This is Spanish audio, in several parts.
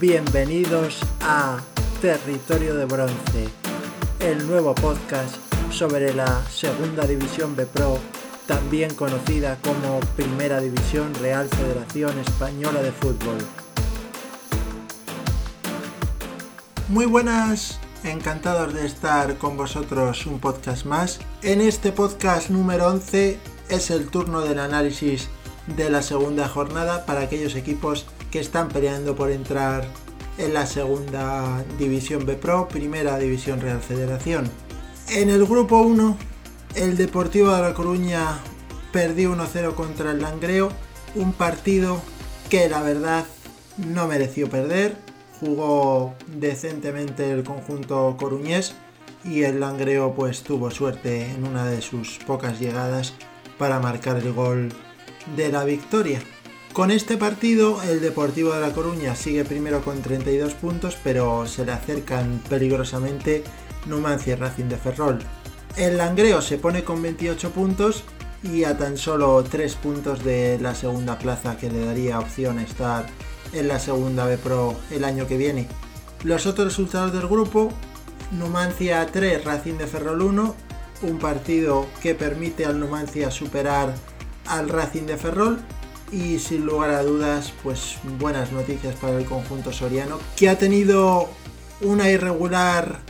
Bienvenidos a Territorio de Bronce, el nuevo podcast sobre la Segunda División B Pro, también conocida como Primera División Real Federación Española de Fútbol. Muy buenas, encantados de estar con vosotros un podcast más. En este podcast número 11 es el turno del análisis de la segunda jornada para aquellos equipos que están peleando por entrar en la segunda división B Pro, primera división Real Federación. En el grupo 1, el Deportivo de La Coruña perdió 1-0 contra el Langreo, un partido que la verdad no mereció perder, jugó decentemente el conjunto coruñés y el Langreo pues tuvo suerte en una de sus pocas llegadas para marcar el gol de la victoria. Con este partido el Deportivo de La Coruña sigue primero con 32 puntos pero se le acercan peligrosamente Numancia y Racing de Ferrol. El Langreo se pone con 28 puntos y a tan solo 3 puntos de la segunda plaza que le daría opción a estar en la segunda B Pro el año que viene. Los otros resultados del grupo, Numancia 3, Racing de Ferrol 1, un partido que permite al Numancia superar al Racing de Ferrol y sin lugar a dudas pues buenas noticias para el conjunto soriano que ha tenido una irregular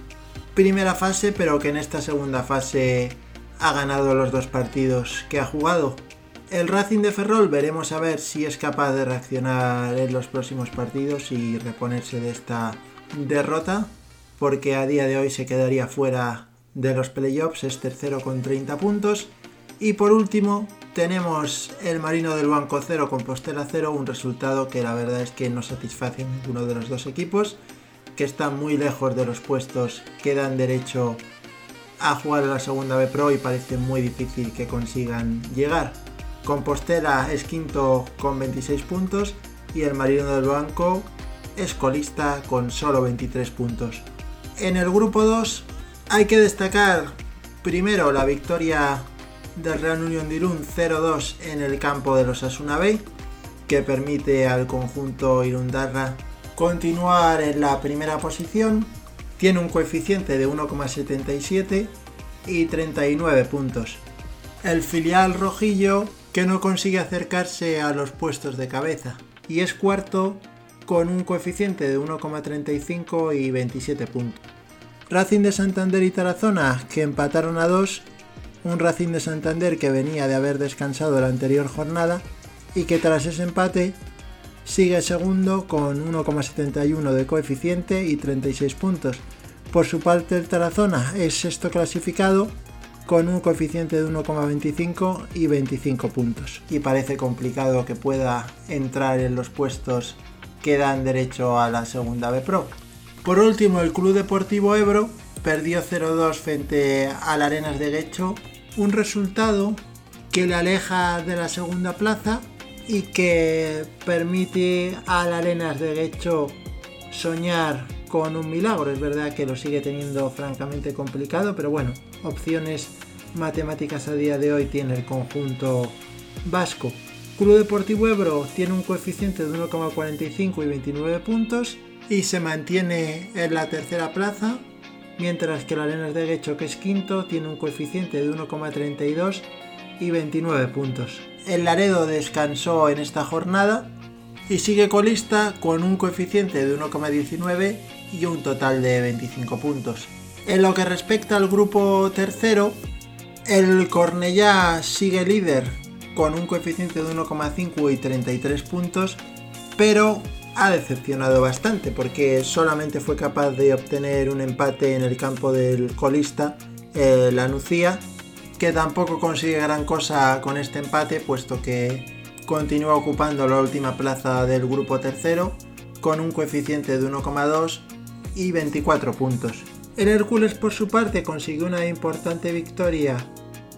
primera fase pero que en esta segunda fase ha ganado los dos partidos que ha jugado. El Racing de Ferrol veremos a ver si es capaz de reaccionar en los próximos partidos y reponerse de esta derrota, porque a día de hoy se quedaría fuera de los playoffs, es tercero con 30 puntos. Y por último, tenemos el Marino del Banco 0 con Postela 0, un resultado que la verdad es que no satisface a ninguno de los dos equipos, que están muy lejos de los puestos que dan derecho a jugar a la segunda B Pro y parece muy difícil que consigan llegar. Compostela es quinto con 26 puntos y el Marino del Banco es colista con solo 23 puntos. En el grupo 2 hay que destacar primero la victoria del Real Unión de Irún 0-2 en el campo de los Asuna Bay, que permite al conjunto Irundarra continuar en la primera posición. Tiene un coeficiente de 1,77 y 39 puntos. El filial rojillo que no consigue acercarse a los puestos de cabeza y es cuarto con un coeficiente de 1,35 y 27 puntos. Racing de Santander y Tarazona que empataron a 2, un Racing de Santander que venía de haber descansado la anterior jornada y que tras ese empate sigue segundo con 1,71 de coeficiente y 36 puntos. Por su parte el Tarazona es sexto clasificado con un coeficiente de 1,25 y 25 puntos. Y parece complicado que pueda entrar en los puestos que dan derecho a la segunda B Pro. Por último, el Club Deportivo Ebro perdió 0-2 frente al Arenas de Guecho, un resultado que le aleja de la segunda plaza y que permite al Arenas de Guecho soñar con un milagro. Es verdad que lo sigue teniendo francamente complicado, pero bueno, opciones matemáticas a día de hoy tiene el conjunto vasco. Club Deportivo Ebro tiene un coeficiente de 1,45 y 29 puntos y se mantiene en la tercera plaza, mientras que el Arenas de Guecho, que es quinto, tiene un coeficiente de 1,32 y 29 puntos. El Laredo descansó en esta jornada y sigue colista con un coeficiente de 1,19 y un total de 25 puntos. En lo que respecta al grupo tercero, el Cornellá sigue líder con un coeficiente de 1,5 y 33 puntos, pero ha decepcionado bastante porque solamente fue capaz de obtener un empate en el campo del colista, la Nucía, que tampoco consigue gran cosa con este empate, puesto que continúa ocupando la última plaza del grupo tercero con un coeficiente de 1,2 y 24 puntos. El Hércules por su parte consiguió una importante victoria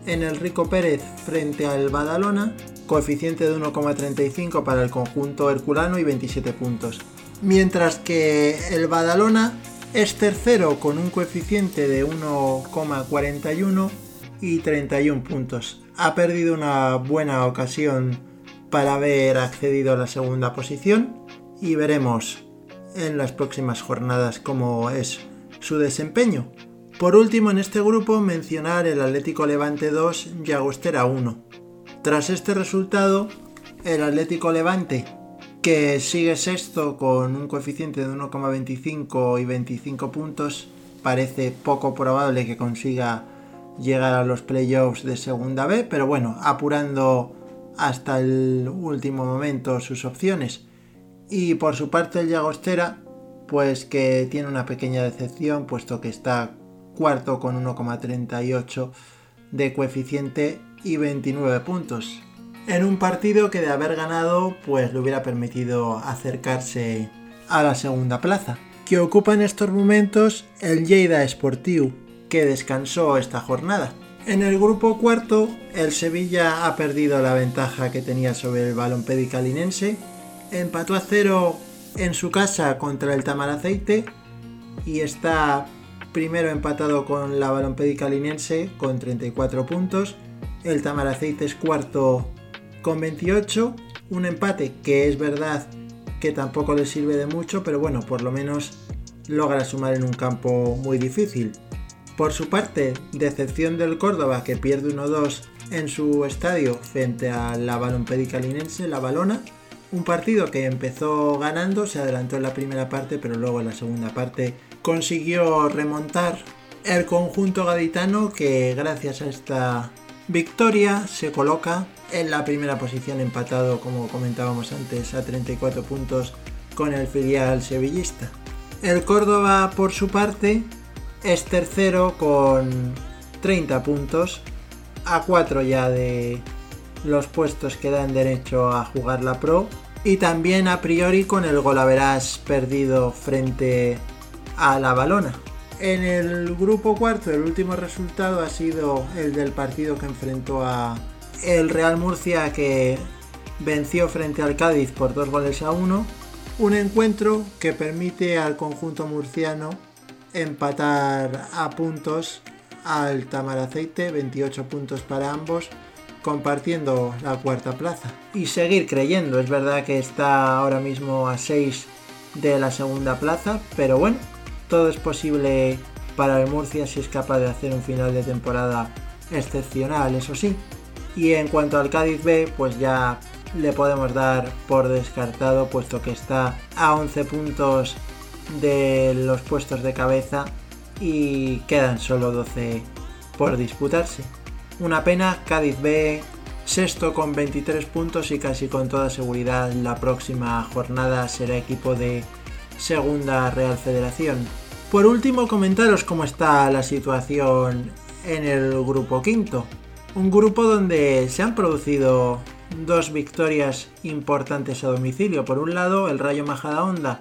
en el Rico Pérez frente al Badalona, coeficiente de 1,35 para el conjunto herculano y 27 puntos. Mientras que el Badalona es tercero con un coeficiente de 1,41 y 31 puntos. Ha perdido una buena ocasión para haber accedido a la segunda posición y veremos en las próximas jornadas cómo es su desempeño. Por último, en este grupo mencionar el Atlético Levante 2 y Agostera 1. Tras este resultado, el Atlético Levante, que sigue sexto con un coeficiente de 1,25 y 25 puntos, parece poco probable que consiga llegar a los playoffs de segunda B, pero bueno, apurando hasta el último momento sus opciones. Y por su parte el Llagostera, pues que tiene una pequeña decepción, puesto que está cuarto con 1,38 de coeficiente y 29 puntos. En un partido que de haber ganado, pues le hubiera permitido acercarse a la segunda plaza, que ocupa en estos momentos el Lleida Sportiu, que descansó esta jornada. En el grupo cuarto, el Sevilla ha perdido la ventaja que tenía sobre el balón pedicalinense, empató a cero en su casa contra el Tamaraceite y está primero empatado con la Balompédica Linense con 34 puntos. El Tamaraceite es cuarto con 28. Un empate que es verdad que tampoco le sirve de mucho, pero bueno, por lo menos logra sumar en un campo muy difícil. Por su parte, decepción del Córdoba que pierde 1-2 en su estadio frente a la Balompédica Linense, la Balona. Un partido que empezó ganando, se adelantó en la primera parte, pero luego en la segunda parte consiguió remontar el conjunto gaditano que gracias a esta victoria se coloca en la primera posición empatado como comentábamos antes a 34 puntos con el filial sevillista. El Córdoba por su parte es tercero con 30 puntos a 4 ya de los puestos que dan derecho a jugar la Pro y también a priori con el golaveras perdido frente a la balona. En el grupo cuarto el último resultado ha sido el del partido que enfrentó a el Real Murcia que venció frente al Cádiz por dos goles a uno. Un encuentro que permite al conjunto murciano empatar a puntos al Tamaraceite, 28 puntos para ambos, compartiendo la cuarta plaza. Y seguir creyendo, es verdad que está ahora mismo a 6 de la segunda plaza, pero bueno, todo es posible para el Murcia si es capaz de hacer un final de temporada excepcional, eso sí. Y en cuanto al Cádiz B, pues ya le podemos dar por descartado, puesto que está a 11 puntos de los puestos de cabeza y quedan solo 12 por disputarse. Una pena, Cádiz B sexto con 23 puntos y casi con toda seguridad la próxima jornada será equipo de Segunda Real Federación. Por último, comentaros cómo está la situación en el grupo quinto. Un grupo donde se han producido dos victorias importantes a domicilio. Por un lado, el Rayo Majadahonda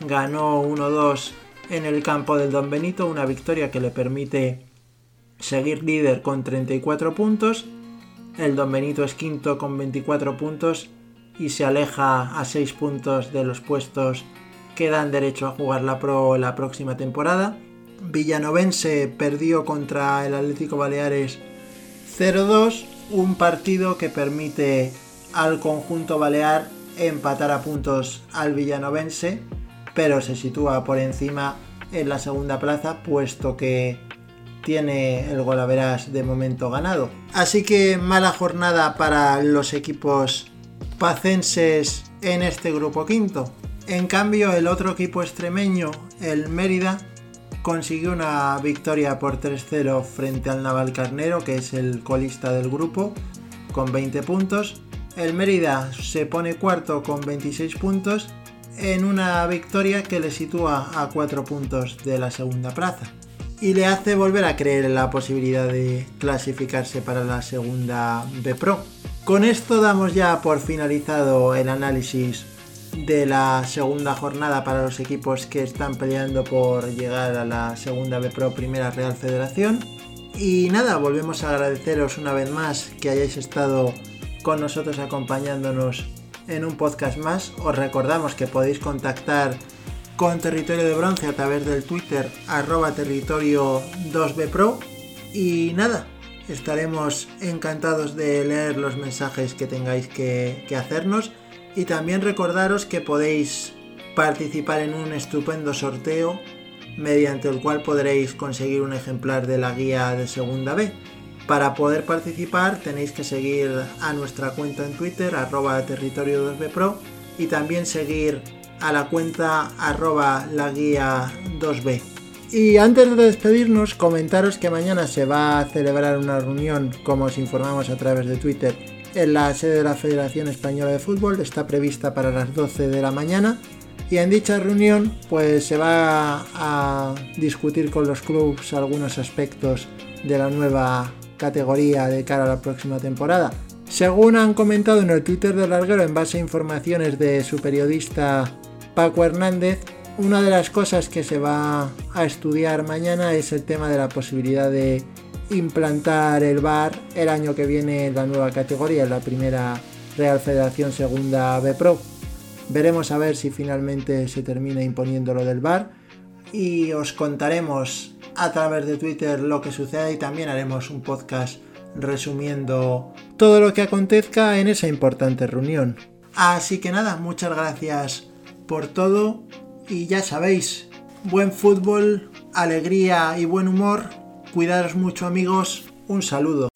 ganó 1-2 en el campo del Don Benito, una victoria que le permite seguir líder con 34 puntos. El Don Benito es quinto con 24 puntos y se aleja a 6 puntos de los puestos que dan derecho a jugar la Pro la próxima temporada. Villanovense perdió contra el Atlético Baleares 0-2, un partido que permite al conjunto balear empatar a puntos al villanovense, pero se sitúa por encima en la segunda plaza, puesto que tiene el golaveras de momento ganado. Así que mala jornada para los equipos pacenses en este grupo quinto. En cambio, el otro equipo extremeño, el Mérida, consiguió una victoria por 3-0 frente al Navalcarnero, que es el colista del grupo, con 20 puntos. El Mérida se pone cuarto con 26 puntos en una victoria que le sitúa a 4 puntos de la segunda plaza y le hace volver a creer en la posibilidad de clasificarse para la segunda B Pro. Con esto damos ya por finalizado el análisis de la segunda jornada para los equipos que están peleando por llegar a la segunda B Pro Primera Real Federación. Y nada, volvemos a agradeceros una vez más que hayáis estado con nosotros acompañándonos en un podcast más. Os recordamos que podéis contactar con Territorio de Bronce a través del Twitter arroba territorio 2bpro. Y nada, estaremos encantados de leer los mensajes que tengáis que, que hacernos y también recordaros que podéis participar en un estupendo sorteo mediante el cual podréis conseguir un ejemplar de la guía de segunda B. Para poder participar tenéis que seguir a nuestra cuenta en Twitter, arroba territorio 2B Pro, y también seguir a la cuenta arroba la guía 2B. Y antes de despedirnos, comentaros que mañana se va a celebrar una reunión, como os informamos a través de Twitter, en la sede de la Federación Española de Fútbol. Está prevista para las 12 de la mañana. Y en dicha reunión, pues se va a discutir con los clubes algunos aspectos de la nueva categoría de cara a la próxima temporada. Según han comentado en el Twitter de Larguero, en base a informaciones de su periodista Paco Hernández, una de las cosas que se va a estudiar mañana es el tema de la posibilidad de implantar el VAR el año que viene en la nueva categoría, en la primera Real Federación Segunda B Pro. Veremos a ver si finalmente se termina imponiendo lo del VAR y os contaremos a través de Twitter lo que suceda y también haremos un podcast resumiendo todo lo que acontezca en esa importante reunión. Así que nada, muchas gracias por todo y ya sabéis, buen fútbol, alegría y buen humor. Cuidaros mucho amigos, un saludo.